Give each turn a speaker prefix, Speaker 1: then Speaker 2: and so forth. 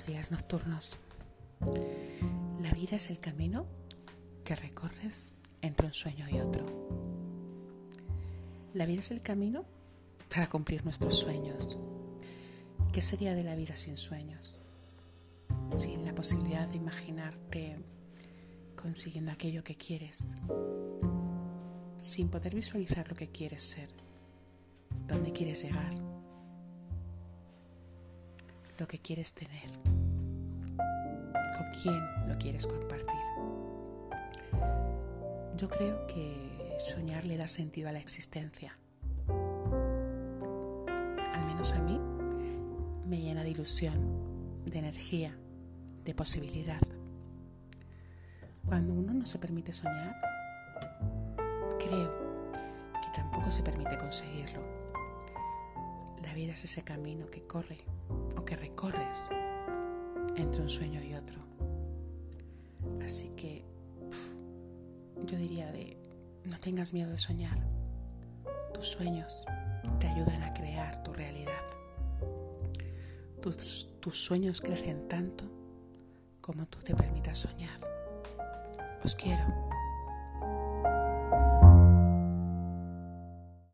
Speaker 1: Buenos días nocturnos. La vida es el camino que recorres entre un sueño y otro. La vida es el camino para cumplir nuestros sueños. ¿Qué sería de la vida sin sueños? Sin la posibilidad de imaginarte consiguiendo aquello que quieres. Sin poder visualizar lo que quieres ser. Dónde quieres llegar lo que quieres tener, quién lo quieres compartir. Yo creo que soñar le da sentido a la existencia. Al menos a mí me llena de ilusión, de energía, de posibilidad. Cuando uno no se permite soñar, creo que tampoco se permite conseguirlo. La vida es ese camino que corre o que recorres entre un sueño y otro. Así que yo diría de no tengas miedo de soñar. Tus sueños te ayudan a crear tu realidad. Tus, tus sueños crecen tanto como tú te permitas soñar. Os quiero.